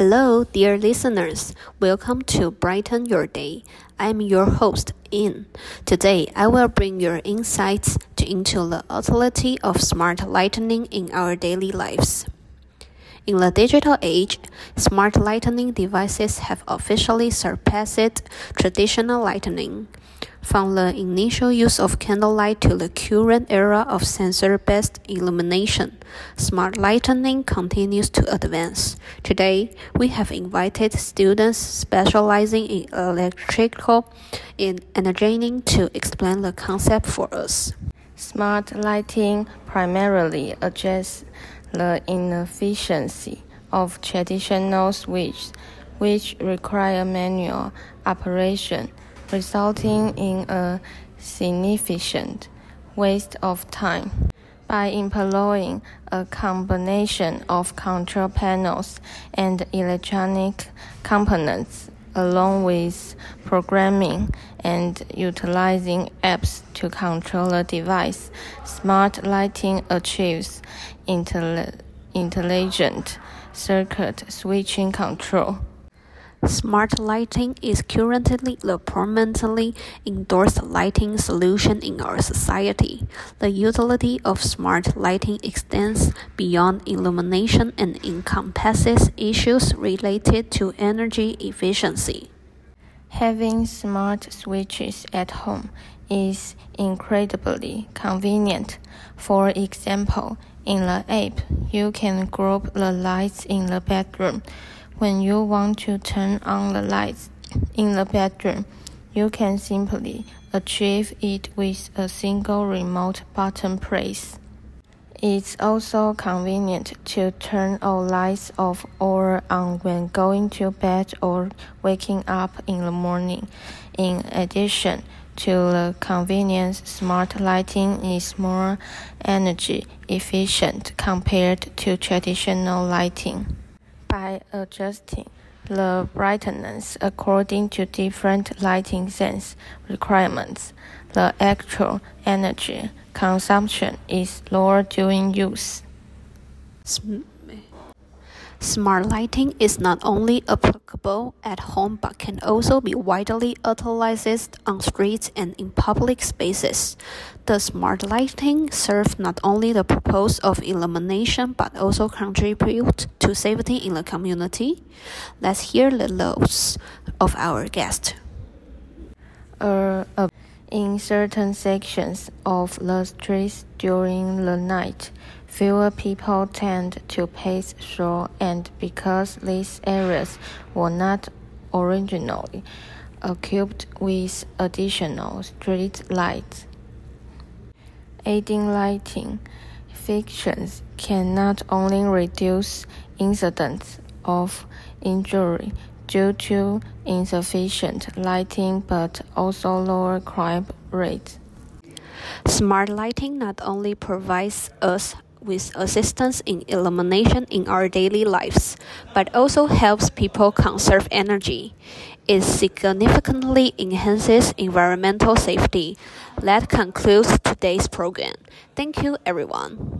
Hello, dear listeners. Welcome to Brighten Your Day. I'm your host, In. Today, I will bring your insights to, into the utility of smart lighting in our daily lives. In the digital age, smart lighting devices have officially surpassed traditional lighting. From the initial use of candlelight to the current era of sensor based illumination, smart lighting continues to advance. Today, we have invited students specializing in electrical engineering to explain the concept for us. Smart lighting primarily addresses the inefficiency of traditional switches, which require manual operation resulting in a significant waste of time. By employing a combination of control panels and electronic components, along with programming and utilizing apps to control the device, smart lighting achieves intelligent circuit switching control. Smart lighting is currently the permanently endorsed lighting solution in our society. The utility of smart lighting extends beyond illumination and encompasses issues related to energy efficiency. Having smart switches at home is incredibly convenient. For example, in the app, you can group the lights in the bedroom when you want to turn on the lights in the bedroom, you can simply achieve it with a single remote button press. It's also convenient to turn all lights off or on when going to bed or waking up in the morning. In addition to the convenience, smart lighting is more energy efficient compared to traditional lighting by adjusting the brightness according to different lighting sense requirements. The actual energy consumption is lower during use. Smart lighting is not only applicable at home but can also be widely utilized on streets and in public spaces. The smart lighting serve not only the purpose of illumination but also contribute to safety in the community. Let's hear the thoughts of our guest. Uh, uh, in certain sections of the streets during the night, fewer people tend to pass through, and because these areas were not originally equipped with additional street lights, aiding lighting fixtures can not only reduce incidents of injury due to insufficient lighting but also lower crime rates. Smart lighting not only provides us with assistance in illumination in our daily lives, but also helps people conserve energy. It significantly enhances environmental safety. That concludes today's program. Thank you, everyone.